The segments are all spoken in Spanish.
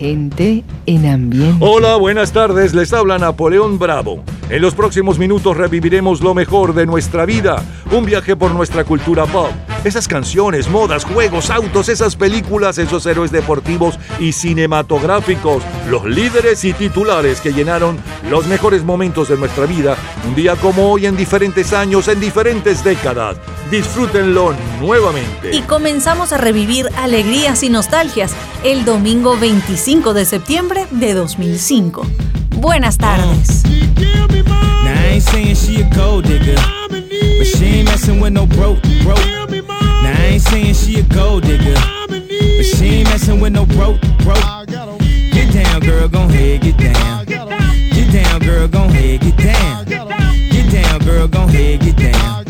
Gente en ambiente. Hola, buenas tardes. Les habla Napoleón Bravo. En los próximos minutos reviviremos lo mejor de nuestra vida. Un viaje por nuestra cultura pop. Esas canciones, modas, juegos, autos, esas películas, esos héroes deportivos y cinematográficos. Los líderes y titulares que llenaron los mejores momentos de nuestra vida. Un día como hoy en diferentes años, en diferentes décadas. Disfrútenlo nuevamente. Y comenzamos a revivir alegrías y nostalgias el domingo 25 de septiembre de 2005. Buenas tardes. Get down, girl, gon' head, get down. Get down, girl, gon' head, get down.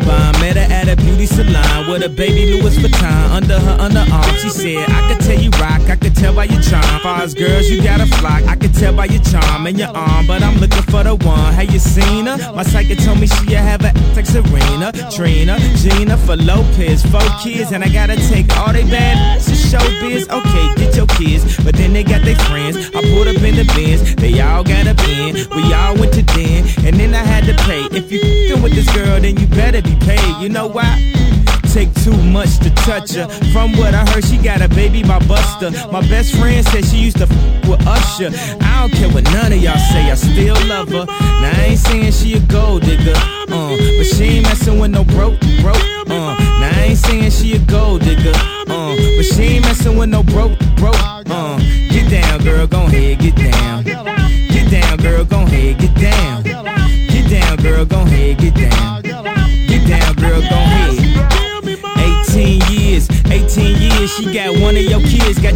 Bomb, met her at a beauty salon with a baby Louis Vuitton under her underarm. She said, I could tell you rock, I could tell by your charm. Far as girls, you got a flock, I could tell by your charm and your arm. But I'm looking for the one. Have you seen her? My psychic told me she have a like Serena, Trina, Gina for Lopez, four kids, and I gotta take all they bad to showbiz. Okay, get your kids, but then they got their friends. I pulled up in the bins, they all got a bin. We all went to den, and then I had to pay. If you fing with this girl, then you better be paid. You know why? Take too much to touch her. From what I heard, she got a baby by Buster. My best friend said she used to f with Usher. I don't care what none of y'all say, I still love her. Now I ain't saying she a gold digger,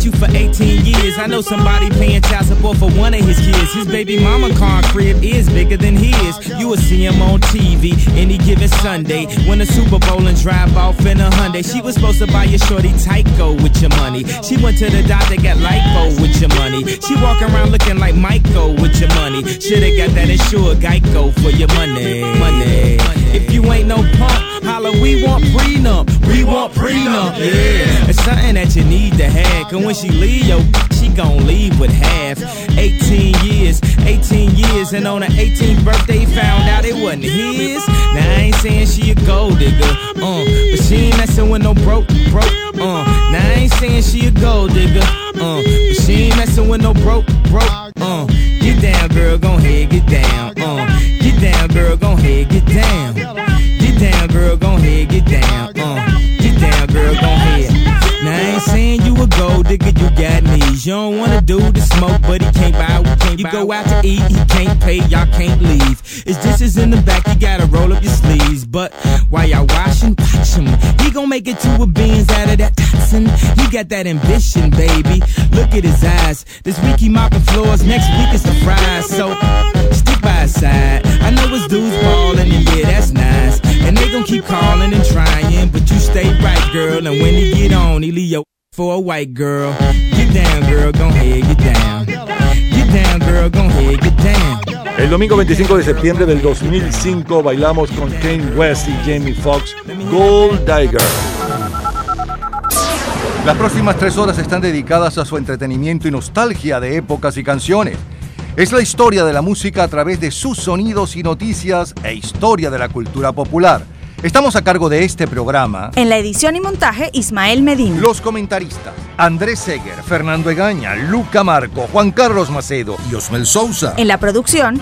you for 18 years. I know somebody paying child support for one of his kids. His baby mama car crib is bigger than his. You will see him on TV any given Sunday. Win a Super Bowl and drive off in a Hyundai. She was supposed to buy your shorty Tyco with your money. She went to the doctor, got lipo with your money. She walk around looking like Michael with your money. Shoulda got that insured Geico for your money. Money. If you ain't no punk, holla, we want prenup. We want prenup. Yeah. It's something that you need to have. Cause when she leave, yo, she gon' leave with half. 18 years, 18 years, and on her 18th birthday, found out it wasn't his. Now I ain't saying she a gold digger, uh, but she ain't messing with no broke, broke, uh. Now I ain't saying she a gold digger, uh, but she ain't messing with no broke, broke, uh. Get down, girl, gon' head, get down, uh. Get down, girl, gon' head, get down. Get down, girl, gon' head, get down, uh. Get down, girl, gon' head. Now I ain't saying you a gold digger, you got knees. You don't wanna do the smoke, but he can't buy. We can't you go out to eat, he can't pay, y'all can't leave. His dishes in the back, you gotta roll up your sleeves. But while y'all washing, watch him. He gon' make it to a beans out of that toxin. He got that ambition, baby. Look at his eyes. This week he mopping floors, next week it's the fries. So stick by his side. I know his dudes ballin', and yeah, that's nice. And they gon' keep calling and trying, girl. And when he get on, he leave your for a white girl. Get down, girl, gon' head, get down. Get down, girl, gon' head, get down. El domingo 25 de septiembre del 2005 bailamos con Kane West y Jamie Foxx Gold Digger. Las próximas tres horas están dedicadas a su entretenimiento y nostalgia de épocas y canciones. Es la historia de la música a través de sus sonidos y noticias e historia de la cultura popular. Estamos a cargo de este programa. En la edición y montaje, Ismael Medina. Los comentaristas: Andrés Seger, Fernando Egaña, Luca Marco, Juan Carlos Macedo y Osmel Sousa. En la producción,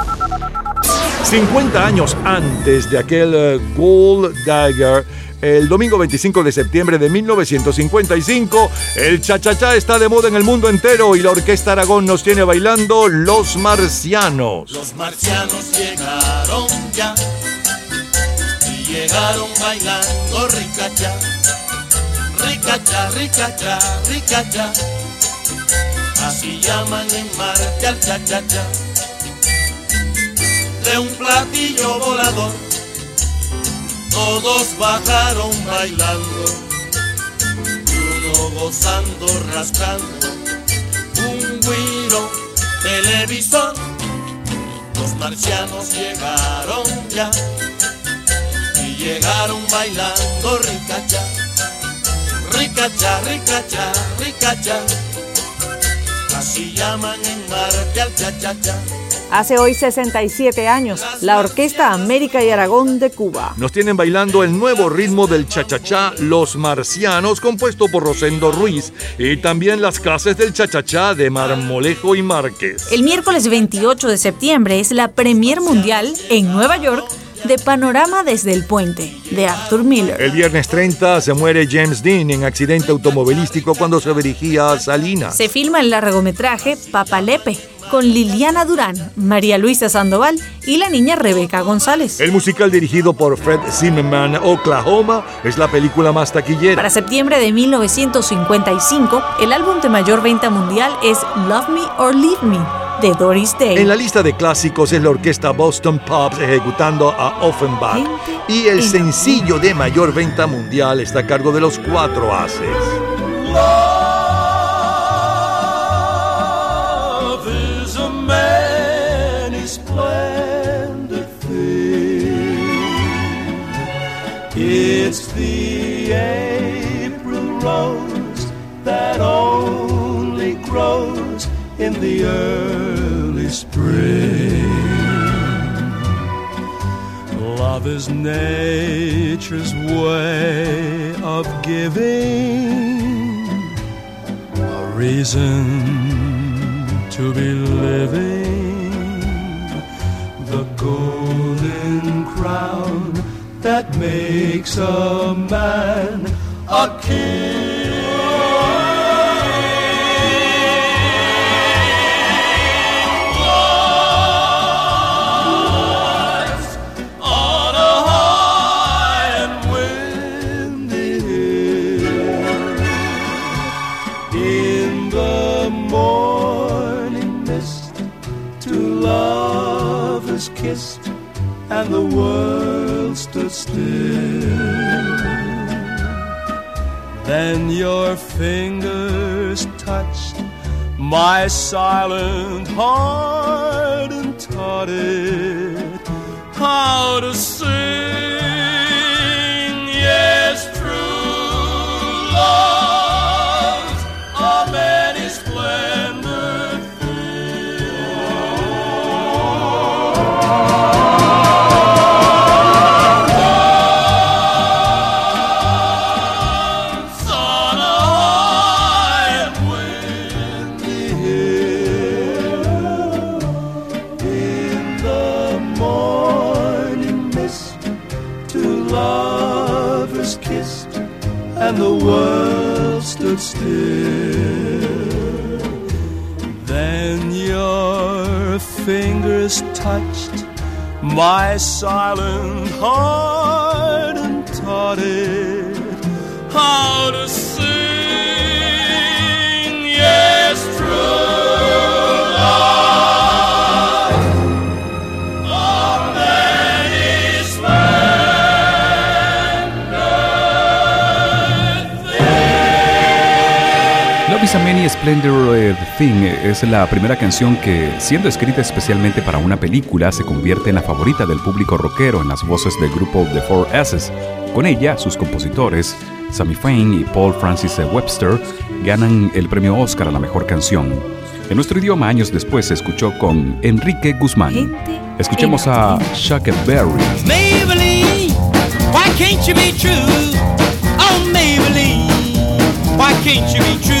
50 años antes de aquel eh, Gold Dagger, el domingo 25 de septiembre de 1955, el cha-cha-cha está de moda en el mundo entero y la Orquesta Aragón nos tiene bailando Los Marcianos. Los marcianos llegaron ya y llegaron bailando ricacha, ricacha, ricacha, ricacha. Así llaman en Marte al cha-cha-cha. De un platillo volador, todos bajaron bailando. Y uno gozando, rascando. Un guiro televisor. Los marcianos llegaron ya y llegaron bailando ricacha, ricacha, ricacha, ricacha. Así llaman en Marte al cha-cha-cha. Hace hoy 67 años, la Orquesta América y Aragón de Cuba. Nos tienen bailando el nuevo ritmo del cha-cha-cha Los Marcianos, compuesto por Rosendo Ruiz, y también las clases del cha-cha-cha de Marmolejo y Márquez. El miércoles 28 de septiembre es la premier mundial en Nueva York de Panorama desde el Puente, de Arthur Miller. El viernes 30 se muere James Dean en accidente automovilístico cuando se dirigía a Salinas. Se filma el largometraje Papalepe con Liliana Durán, María Luisa Sandoval y la niña Rebeca González. El musical dirigido por Fred Zimmerman, Oklahoma, es la película más taquillera. Para septiembre de 1955, el álbum de mayor venta mundial es Love Me or Leave Me de Doris Day. En la lista de clásicos es la orquesta Boston Pops ejecutando a Offenbach. Y el sencillo de mayor venta mundial está a cargo de los cuatro haces. It's the April rose that only grows in the early spring. Love is nature's way of giving a reason to be living the golden crown that makes a man a king. Then your fingers touched my silent heart and taught it how to sing. Touched my silent heart Is a Many Splendid Thing es la primera canción que, siendo escrita especialmente para una película, se convierte en la favorita del público rockero en las voces del grupo The Four S's. Con ella, sus compositores, Sammy Fain y Paul Francis Webster, ganan el premio Oscar a la mejor canción. En nuestro idioma, años después, se escuchó con Enrique Guzmán. Escuchemos a Chuck Berry. Maybelline, why can't you be true? Oh, Maybelline, why can't you be true?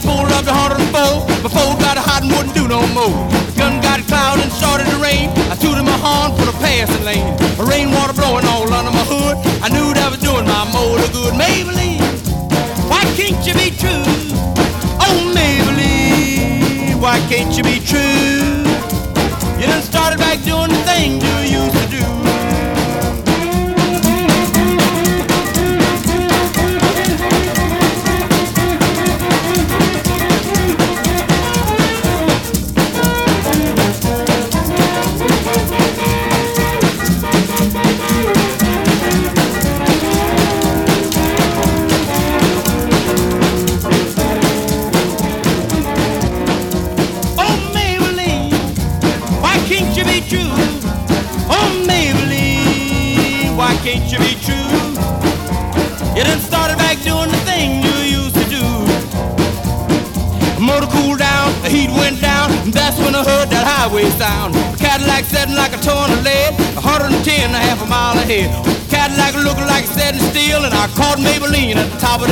Cadillac pulled up to 104. Before got hot and wouldn't do no more. The gun got cloud and started to rain. I tooted my horn for the passing lane. The rainwater blowing all under my hood. I knew that was doing my motor good. Maybelline, why can't you be true? Oh, Maybelline, why can't you be true? You done started back doing the you to do. Oh,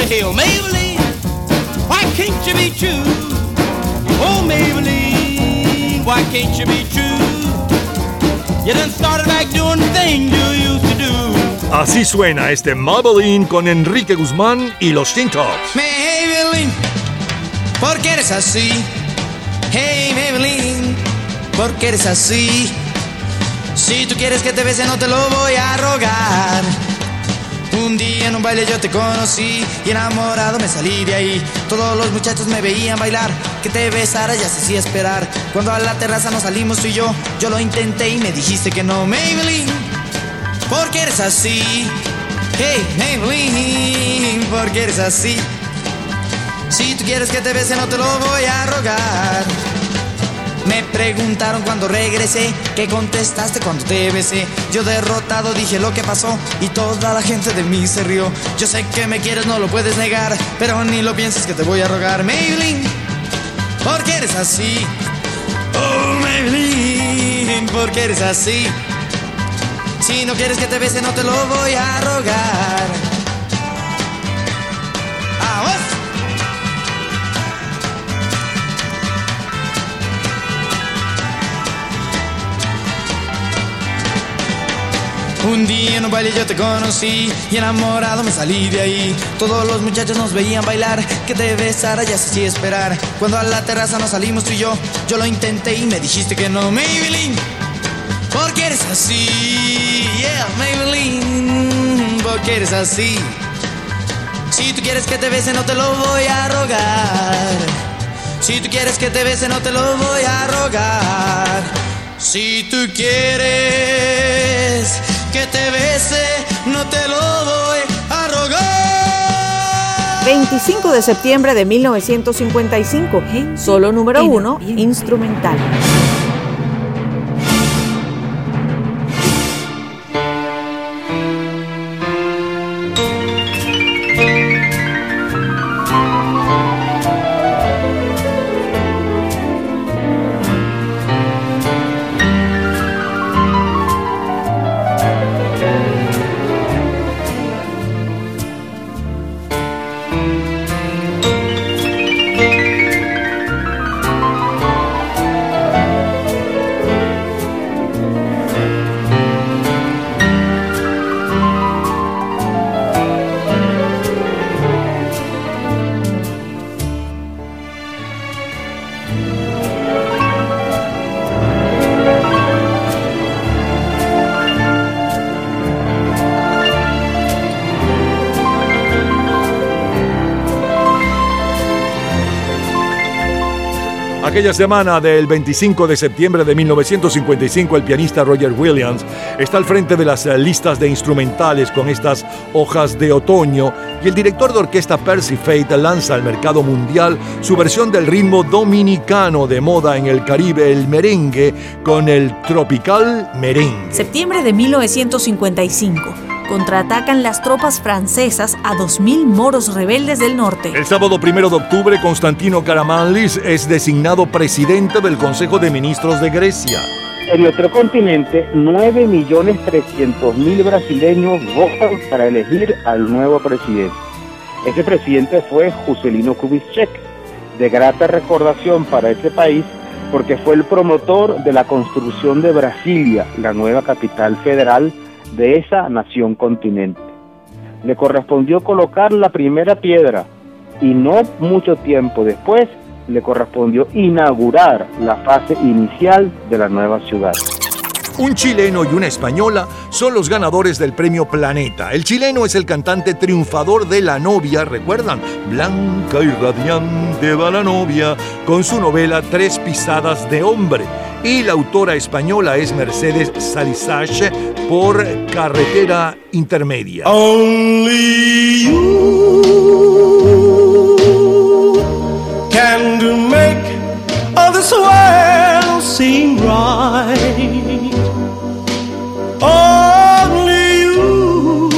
hill. Maybelline, why can't you be true? Oh, Maybelline, why can't you be true? You done started back doing the thing you used to do. Así suena este Maybelline con Enrique Guzmán y los Teen Tops. Maybelline, ¿por qué eres así? Hey Maybelline, ¿por qué eres así? Si tú quieres que te bese no te lo voy a rogar. Un día en un baile yo te conocí y enamorado me salí de ahí. Todos los muchachos me veían bailar, que te besara ya se hacía esperar. Cuando a la terraza nos salimos tú y yo, yo lo intenté y me dijiste que no, Maybelline. ¿Por qué eres así? Hey, Maybelline, ¿por qué eres así? Si tú quieres que te bese no te lo voy a rogar. Me preguntaron cuando regresé, ¿qué contestaste cuando te besé? Yo derrotado dije lo que pasó y toda la gente de mí se rió. Yo sé que me quieres, no lo puedes negar, pero ni lo pienses que te voy a rogar. Maybelline, ¿por qué eres así? Oh, Maybelline, ¿por qué eres así? Si no quieres que te bese, no te lo voy a rogar. Un día en un baile yo te conocí y enamorado me salí de ahí. Todos los muchachos nos veían bailar, que te besara ya se hacía esperar. Cuando a la terraza nos salimos tú y yo, yo lo intenté y me dijiste que no, Maybelline. ¿Por qué eres así? Yeah, Maybelline, ¿por qué eres así? Si tú quieres que te bese no te lo voy a rogar. Si tú quieres que te bese no te lo voy a rogar. Si tú quieres que te bese no te lo voy a rogar. 25 de septiembre de 1955, solo número uno, instrumental. Aquella semana del 25 de septiembre de 1955, el pianista Roger Williams está al frente de las eh, listas de instrumentales con estas hojas de otoño y el director de orquesta Percy Fate lanza al mercado mundial su versión del ritmo dominicano de moda en el Caribe, el merengue, con el tropical merengue. Septiembre de 1955 contraatacan las tropas francesas a 2.000 moros rebeldes del norte. El sábado primero de octubre, Constantino Karamanlis es designado presidente del Consejo de Ministros de Grecia. En nuestro continente, 9.300.000 brasileños votan para elegir al nuevo presidente. Ese presidente fue Juscelino Kubitschek, de grata recordación para ese país porque fue el promotor de la construcción de Brasilia, la nueva capital federal de esa nación continente. Le correspondió colocar la primera piedra y no mucho tiempo después le correspondió inaugurar la fase inicial de la nueva ciudad. Un chileno y una española son los ganadores del premio Planeta. El chileno es el cantante triunfador de La novia, recuerdan, blanca y radiante va la novia, con su novela Tres pisadas de hombre y la autora española es Mercedes Salisage por Carretera Intermedia. Only you can do make all this world seem right. Only you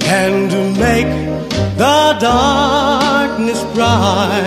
can do make the darkness bright.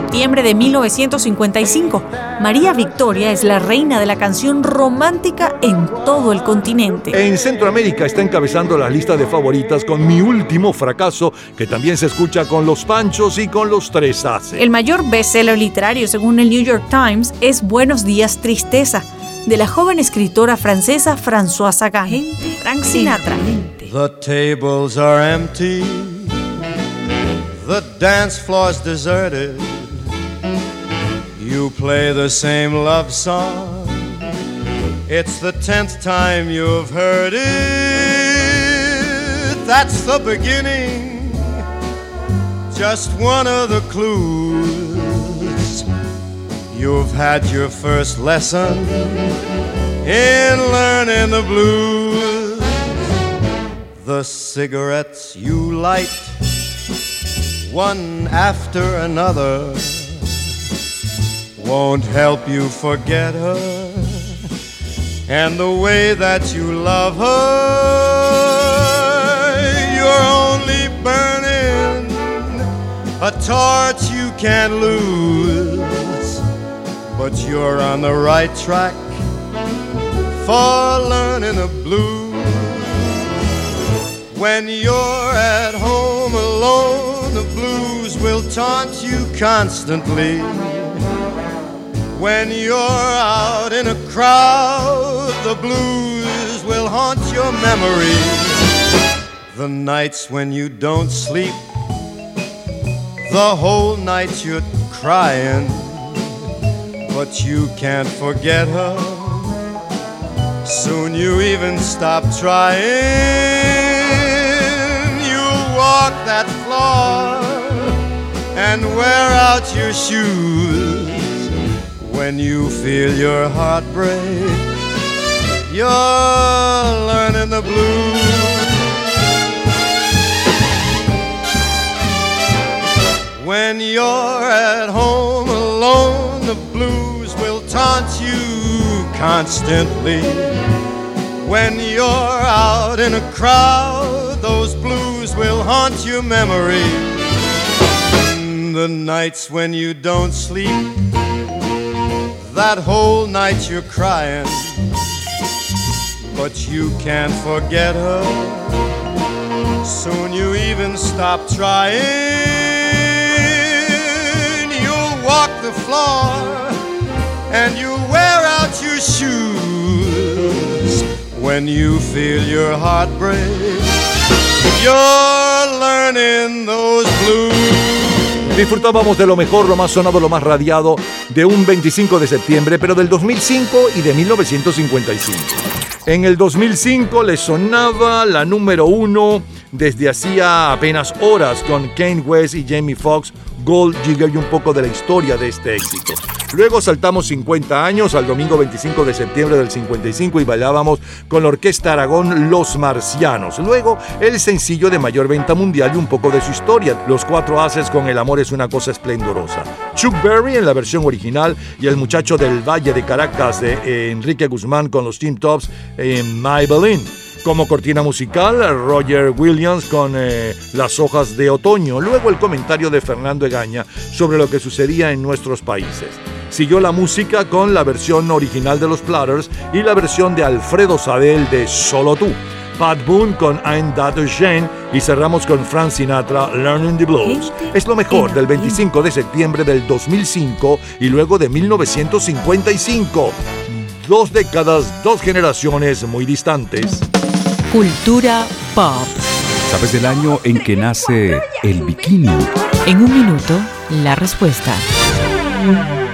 Septiembre de 1955. María Victoria es la reina de la canción romántica en todo el continente. En Centroamérica está encabezando las listas de favoritas con Mi Último Fracaso, que también se escucha con Los Panchos y con Los Tres Haces. El mayor bestseller literario, según el New York Times, es Buenos días, tristeza, de la joven escritora francesa Françoise Sagan. Frank Sinatra. The tables are empty, the dance floor's deserted. You play the same love song. It's the tenth time you've heard it. That's the beginning, just one of the clues. You've had your first lesson in learning the blues. The cigarettes you light, one after another, won't help you forget her. And the way that you love her, you're only burning a torch you can't lose. But you're on the right track for learning the blues. When you're at home alone, the blues will taunt you constantly. When you're out in a crowd, the blues will haunt your memory. The nights when you don't sleep, the whole night you're crying, but you can't forget her. Soon you even stop trying. You walk that floor and wear out your shoes. When you feel your heart break, you're learning the blues. When you're at home alone, the blues will taunt you constantly. When you're out in a crowd, those blues will haunt your memory. The nights when you don't sleep, that whole night you're crying, but you can't forget her. Soon you even stop trying. You'll walk the floor and you'll wear out your shoes. When you feel your heart break, you're learning those blues. Disfrutábamos de lo mejor, lo más sonado, lo más radiado de un 25 de septiembre, pero del 2005 y de 1955. En el 2005 le sonaba la número uno desde hacía apenas horas con Kane West y Jamie Foxx, Gold Digger y un poco de la historia de este éxito. Luego saltamos 50 años al domingo 25 de septiembre del 55 y bailábamos con la Orquesta Aragón Los Marcianos. Luego el sencillo de mayor venta mundial y un poco de su historia, Los Cuatro Haces con El Amor es una cosa esplendorosa. Chuck Berry en la versión original y el muchacho del Valle de Caracas de Enrique Guzmán con los Team Tops en Maybelline. Como cortina musical, Roger Williams con eh, Las hojas de otoño. Luego el comentario de Fernando Egaña sobre lo que sucedía en nuestros países. Siguió la música con la versión original de los Platters y la versión de Alfredo Sadel de Solo tú. Pat Boone con I'm That Jane y cerramos con Frank Sinatra Learning the Blues. Es lo mejor del 25 de septiembre del 2005 y luego de 1955. Dos décadas, dos generaciones muy distantes. Cultura pop. ¿Sabes el año en que nace el bikini? En un minuto, la respuesta.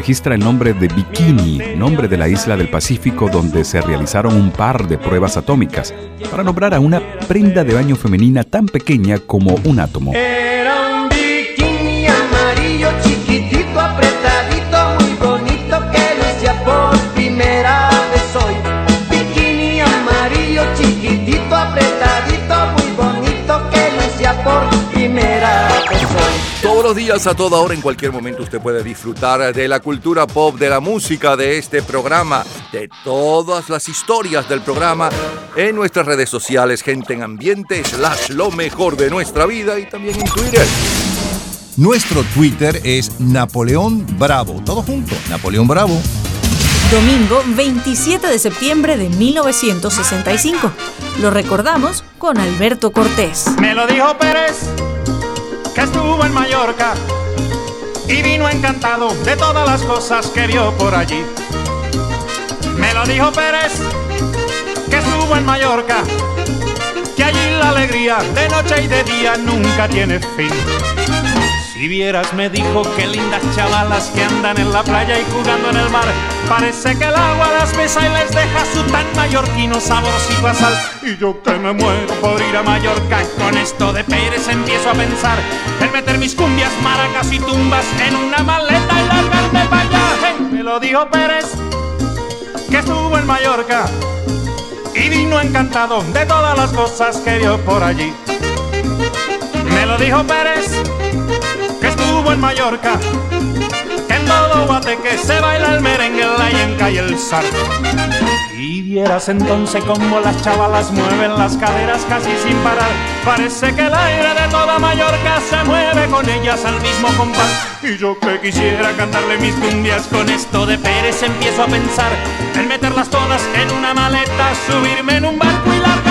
registra el nombre de Bikini, nombre de la isla del Pacífico donde se realizaron un par de pruebas atómicas, para nombrar a una prenda de baño femenina tan pequeña como un átomo. Los días, a toda hora, en cualquier momento, usted puede disfrutar de la cultura pop, de la música, de este programa, de todas las historias del programa en nuestras redes sociales, gente en ambiente, slash lo mejor de nuestra vida y también en Twitter. Nuestro Twitter es Napoleón Bravo. Todo junto, Napoleón Bravo. Domingo 27 de septiembre de 1965. Lo recordamos con Alberto Cortés. Me lo dijo Pérez, que estuvo en Mallorca y vino encantado de todas las cosas que vio por allí. Me lo dijo Pérez, que estuvo en Mallorca, que allí la alegría de noche y de día nunca tiene fin. Si vieras, me dijo, qué lindas chavalas que andan en la playa y jugando en el mar. Parece que el agua las besa y les deja su tan mallorquino saborcito a sal. Y yo que me muero por ir a Mallorca, con esto de Pérez empiezo a pensar en meter mis cumbias, maracas y tumbas en una maleta y largarme para allá. Me lo dijo Pérez, que estuvo en Mallorca y vino encantado de todas las cosas que vio por allí. Me lo dijo Pérez, que en Mallorca, que en todo Guateque se baila el merengue, la yenca y el zar. Y vieras entonces cómo las chavalas mueven las caderas casi sin parar. Parece que el aire de toda Mallorca se mueve con ellas al mismo compás. Y yo que quisiera cantarle mis cumbias con esto de Pérez empiezo a pensar en meterlas todas en una maleta, subirme en un barco y largarme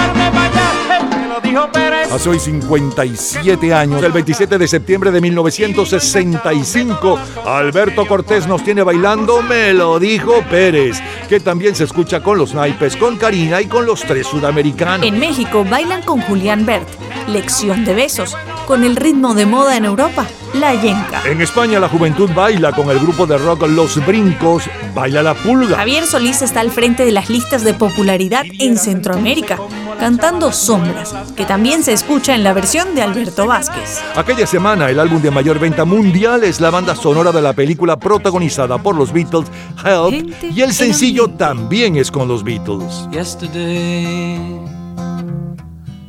Hace hoy 57 años, el 27 de septiembre de 1965, Alberto Cortés nos tiene bailando Me lo dijo Pérez, que también se escucha con los naipes, con Karina y con los tres sudamericanos. En México bailan con Julián Bert, Lección de Besos, con el ritmo de moda en Europa, La Yenca. En España la juventud baila con el grupo de rock Los Brincos, Baila la Pulga. Javier Solís está al frente de las listas de popularidad en Centroamérica, cantando Sombras, que también se escucha en la versión de Alberto Vázquez. Aquella semana el álbum de mayor venta mundial es la banda sonora de la película protagonizada por los Beatles, Help, y el sencillo también es con los Beatles. Yesterday,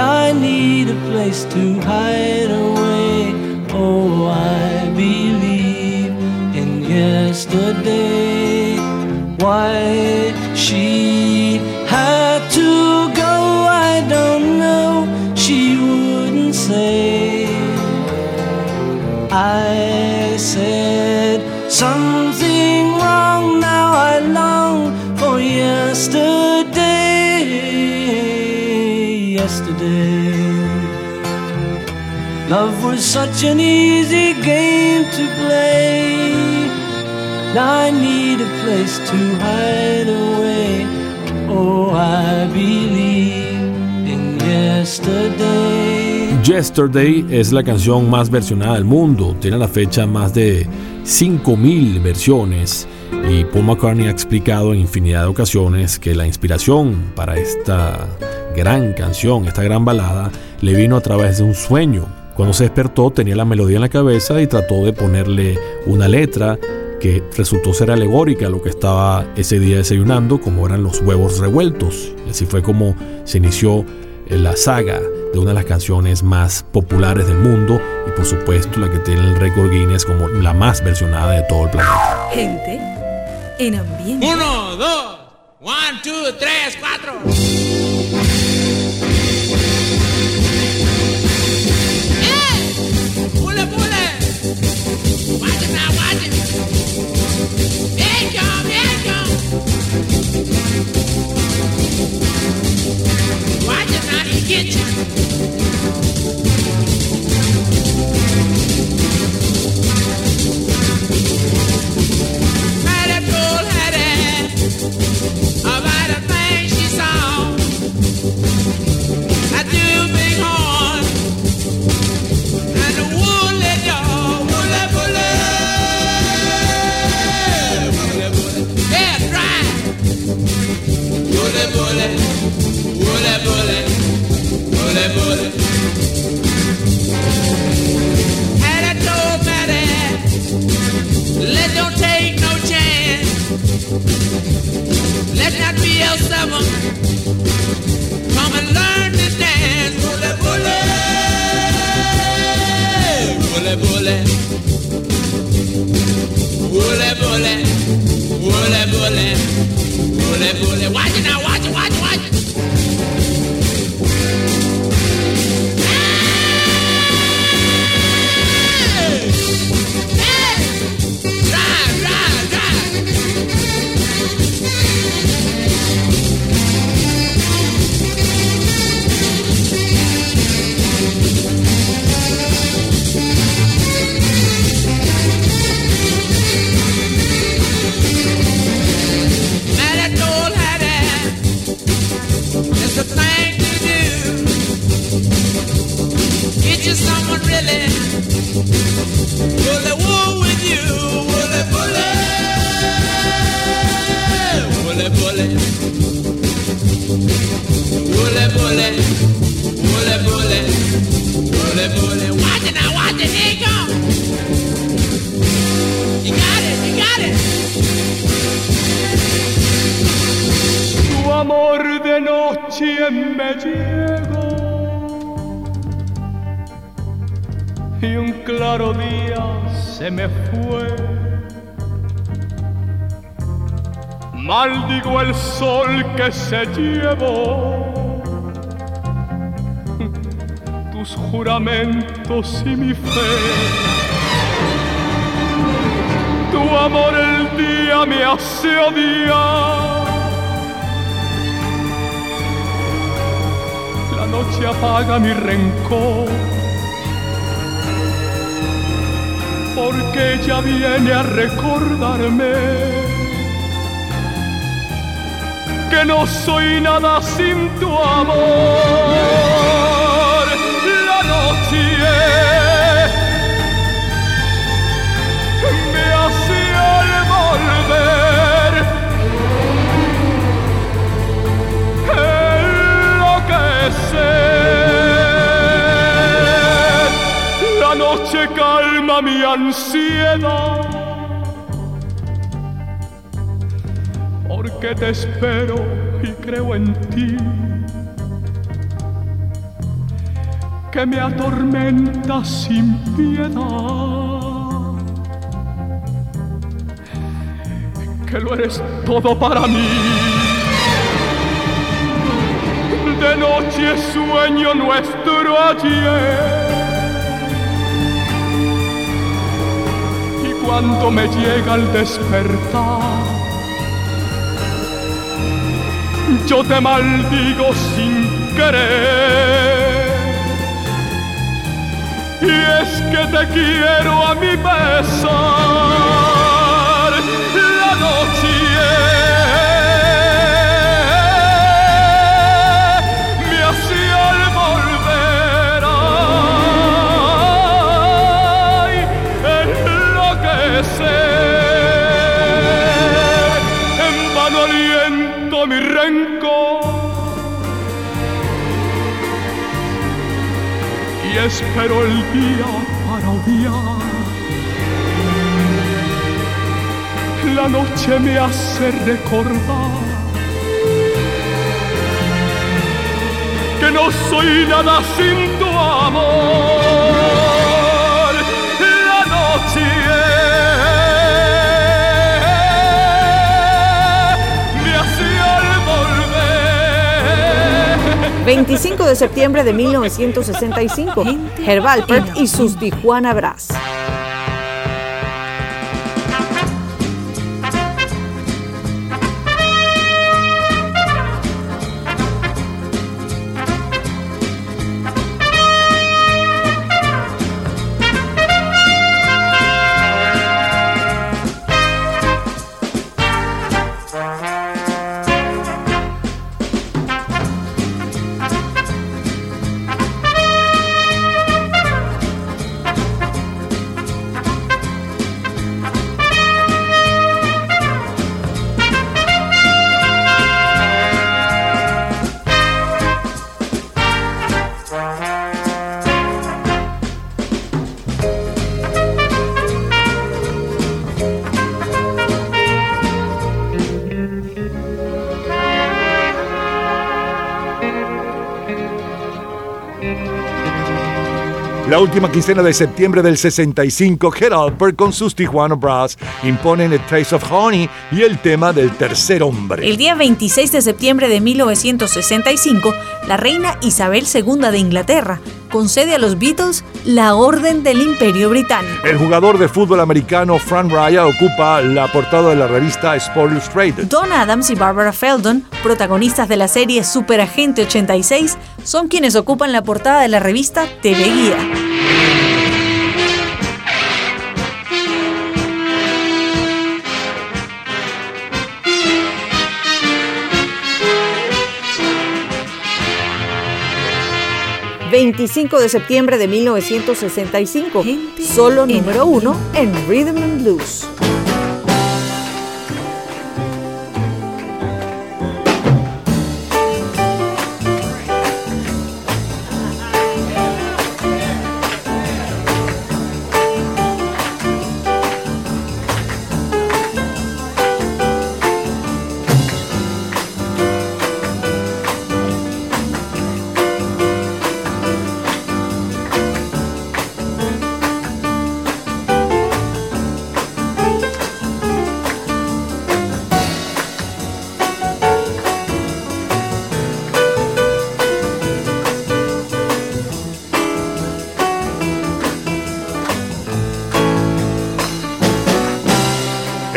I need a place to hide away. Oh, I believe in yesterday. Why she Love was such an easy game to play. I need a place to hide away. Oh, I believe in yesterday. Yesterday es la canción más versionada del mundo, tiene a la fecha más de 5.000 versiones y Paul McCartney ha explicado en infinidad de ocasiones que la inspiración para esta gran canción, esta gran balada, le vino a través de un sueño. Cuando se despertó tenía la melodía en la cabeza y trató de ponerle una letra que resultó ser alegórica a lo que estaba ese día desayunando, como eran los huevos revueltos. Y así fue como se inició la saga de una de las canciones más populares del mundo y por supuesto la que tiene el récord Guinness como la más versionada de todo el planeta. Gente en ambiente. Uno, dos, one, two, tres, cuatro. It amor de noche me llegó y un claro día se me fue. Maldigo el sol que se llevó tus juramentos y mi fe. Tu amor el día me hace odiar. Noche apaga mi rencor. Porque ella viene a recordarme que no soy nada sin tu amor. La noche mi ansiedad. Porque te espero y creo en ti. Que me atormenta sin piedad. Que lo eres todo para mí. De noche sueño nuestro ayer. Cuando me llega el despertar, yo te maldigo sin querer. Y es que te quiero a mi pesar. Espero el día para odiar. La noche me hace recordar que no soy nada sin tu amor. 25 de septiembre de 1965, Herb Alpert y sus Tijuana Brass. Última quincena de septiembre del 65, Head Alpert con sus Tijuana Brass imponen el Taste of Honey y el tema del tercer hombre. El día 26 de septiembre de 1965, la reina Isabel II de Inglaterra concede a los Beatles la Orden del Imperio Británico. El jugador de fútbol americano Frank Raya ocupa la portada de la revista Sport Illustrated. Don Adams y Barbara Feldon, protagonistas de la serie Superagente 86, son quienes ocupan la portada de la revista TV Guía. ...25 de septiembre de 1965... ...solo número uno en Rhythm and Blues.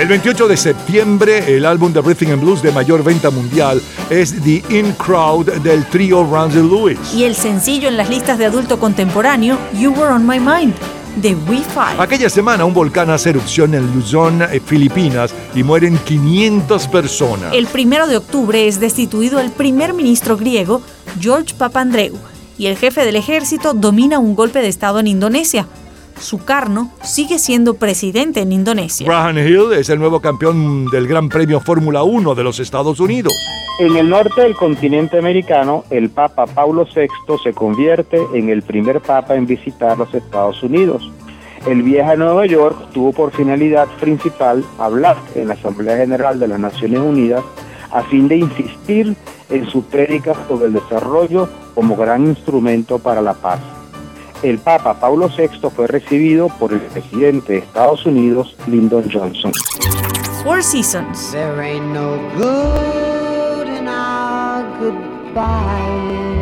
El 28 de septiembre, el álbum de Breathing and Blues de mayor venta mundial es The In Crowd del trío Randy Lewis. Y el sencillo en las listas de adulto contemporáneo, You Were On My Mind, de Wi-Fi. Aquella semana un volcán hace erupción en Luzon, eh, Filipinas, y mueren 500 personas. El primero de octubre es destituido el primer ministro griego, George Papandreou, y el jefe del ejército domina un golpe de estado en Indonesia. Sukarno sigue siendo presidente en Indonesia. Graham Hill es el nuevo campeón del Gran Premio Fórmula 1 de los Estados Unidos. En el norte del continente americano, el Papa Paulo VI se convierte en el primer Papa en visitar los Estados Unidos. El viaje a Nueva York tuvo por finalidad principal hablar en la Asamblea General de las Naciones Unidas a fin de insistir en sus prédicas sobre el desarrollo como gran instrumento para la paz. El Papa Paulo VI fue recibido por el presidente de Estados Unidos, Lyndon Johnson. Four Seasons. There ain't no good in our goodbye.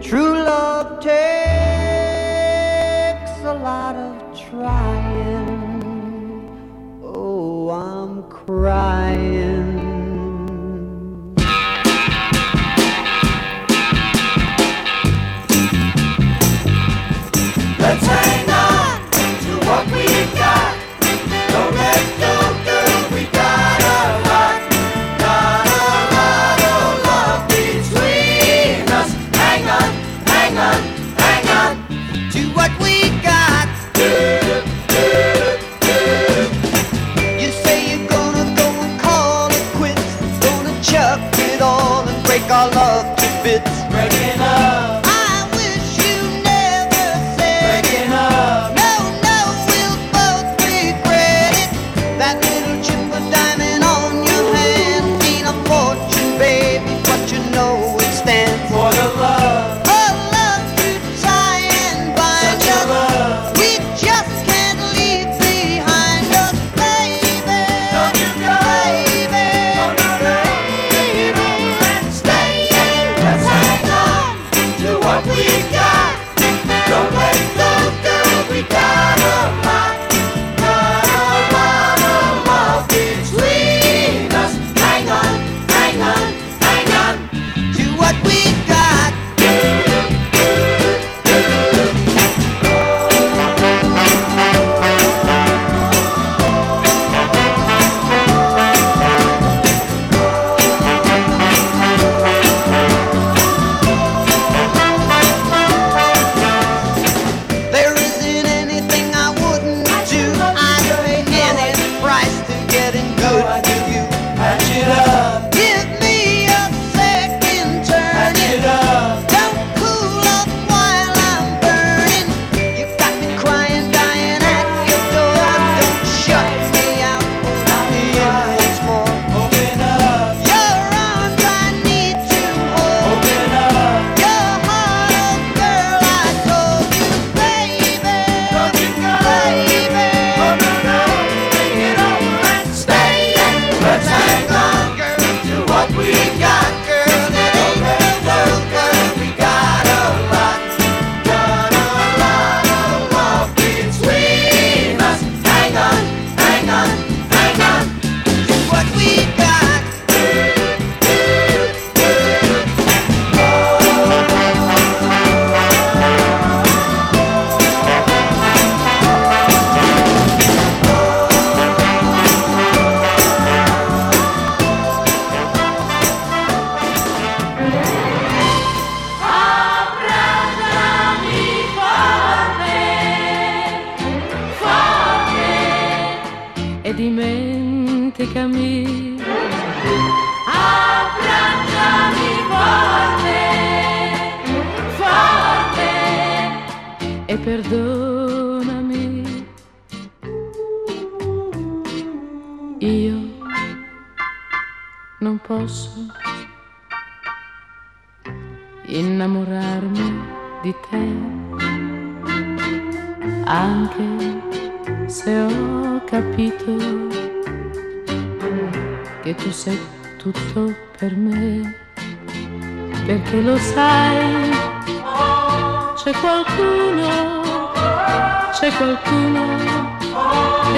True love takes a lot of trying. Oh, I'm crying.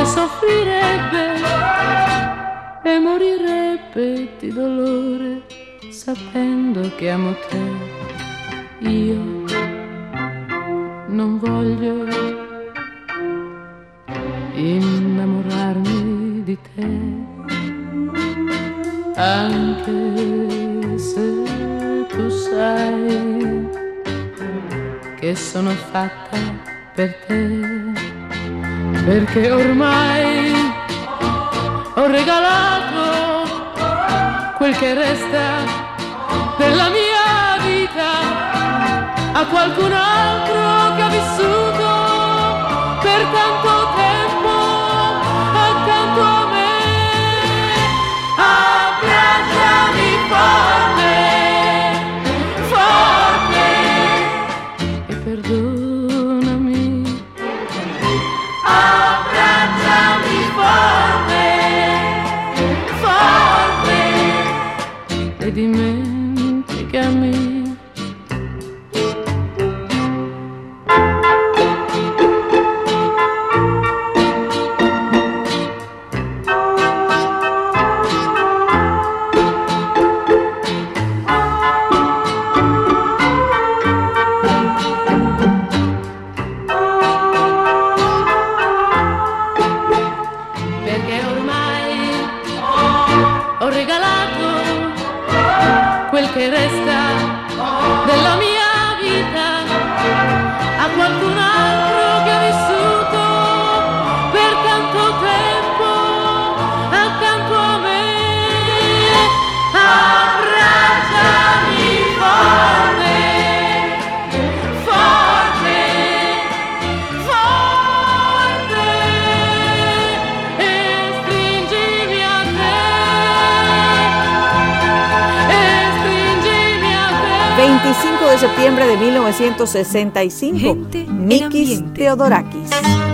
Che soffrirebbe e morirebbe di dolore sapendo che amo te. Io non voglio innamorarmi di te, anche se tu sai che sono fatta per te, perché ormai ho regalato quel che resta della mia vita a qualcun altro che ha vissuto per tanto tempo septiembre de 1965, Mikis Theodorakis.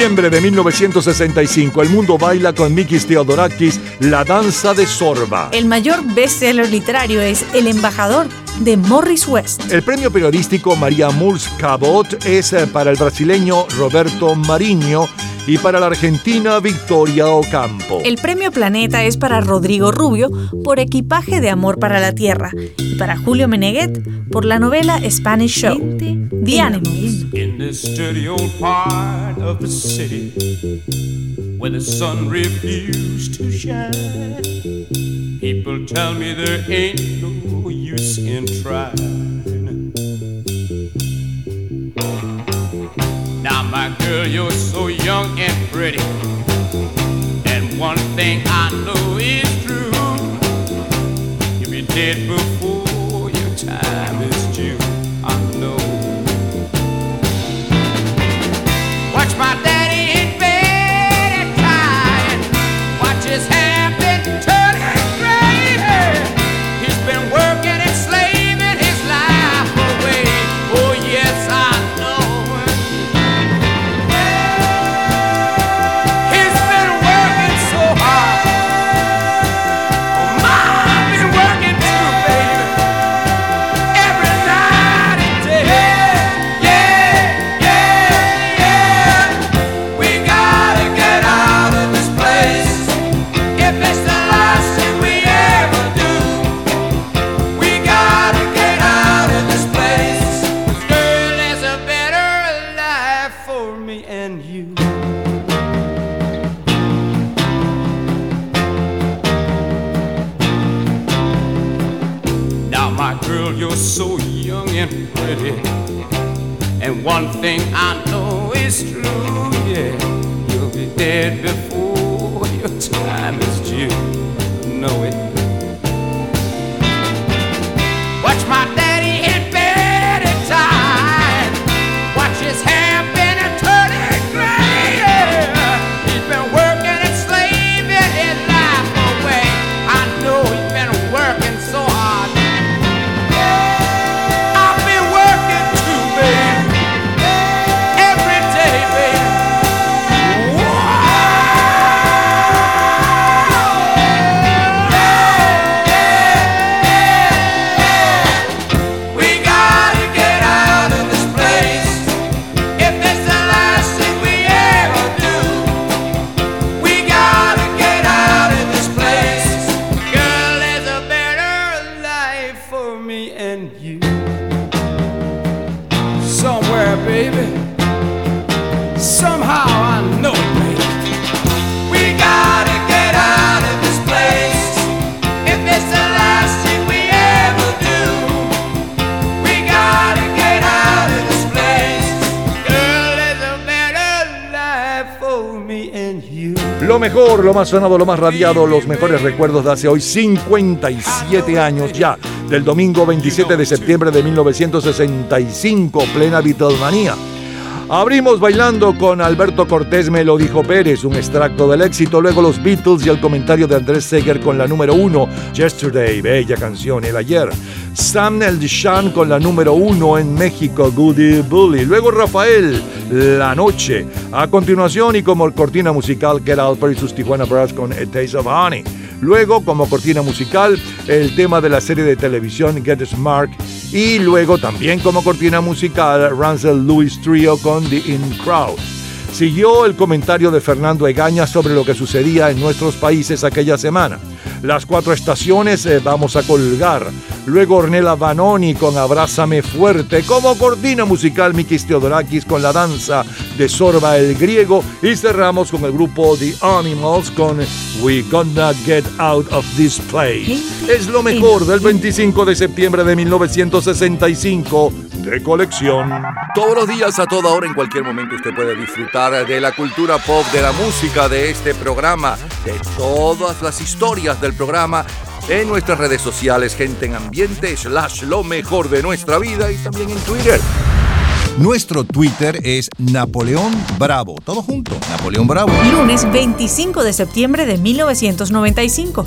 Septiembre de 1965, el mundo baila con Mikis Theodorakis La danza de Sorba. El mayor bestseller literario es El embajador de Morris West. El premio periodístico María Murs Cabot es eh, para el brasileño Roberto Mariño y para la argentina Victoria Ocampo. El premio Planeta es para Rodrigo Rubio por Equipaje de Amor para la Tierra y para Julio Meneguet por la novela Spanish Show. The Animals. In this dirty old part of the city where the sun refused to shine, people tell me there ain't no use in. Now, my girl, you're so young and pretty, and one thing I know is true. If you did before and pretty. And one thing I know is true, yeah. You'll be dead before your time is due. Know it. Watch my daddy lo más sonado, lo más radiado, los mejores recuerdos de hace hoy 57 años ya, del domingo 27 de septiembre de 1965, plena Beatlemanía. Abrimos bailando con Alberto Cortés me lo dijo Pérez, un extracto del éxito, luego los Beatles y el comentario de Andrés Seger con la número uno, Yesterday, bella canción, el ayer. Sam El Shan con la número uno en México, Goody Bully. Luego Rafael, La Noche. A continuación y como cortina musical, Get Alper y sus Tijuana Brass con A Taste of Honey. Luego, como cortina musical, el tema de la serie de televisión Get Smart. Y luego también como cortina musical, Ransel Lewis Trio con The In Crowd. Siguió el comentario de Fernando Egaña sobre lo que sucedía en nuestros países aquella semana. Las cuatro estaciones eh, vamos a colgar. Luego Ornella Vanoni con Abrázame Fuerte. Como cortina musical Mikis Theodorakis con la danza de Sorba el Griego. Y cerramos con el grupo The Animals con We Gonna Get Out of This Place. Es lo mejor del 25 de septiembre de 1965 de colección. Todos los días, a toda hora, en cualquier momento, usted puede disfrutar de la cultura pop, de la música, de este programa, de todas las historias del programa en nuestras redes sociales, gente en ambiente, slash lo mejor de nuestra vida y también en Twitter. Nuestro Twitter es Napoleón Bravo. Todo junto, Napoleón Bravo. Lunes 25 de septiembre de 1995.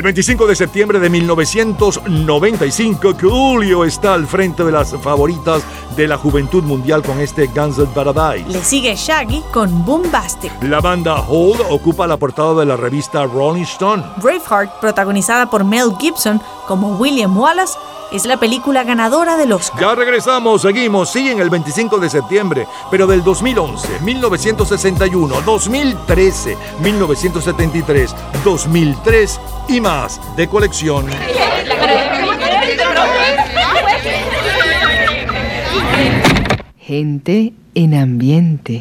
El 25 de septiembre de 1995, Coolio está al frente de las favoritas de la juventud mundial con este Guns N' Paradise. Le sigue Shaggy con Boombastic. La banda Hold ocupa la portada de la revista Rolling Stone. Braveheart, protagonizada por Mel Gibson como William Wallace, es la película ganadora del Oscar. Ya regresamos, seguimos, sí, en el 25 de septiembre, pero del 2011, 1961, 2013, 1973, 2003 y más de colección. Gente en ambiente.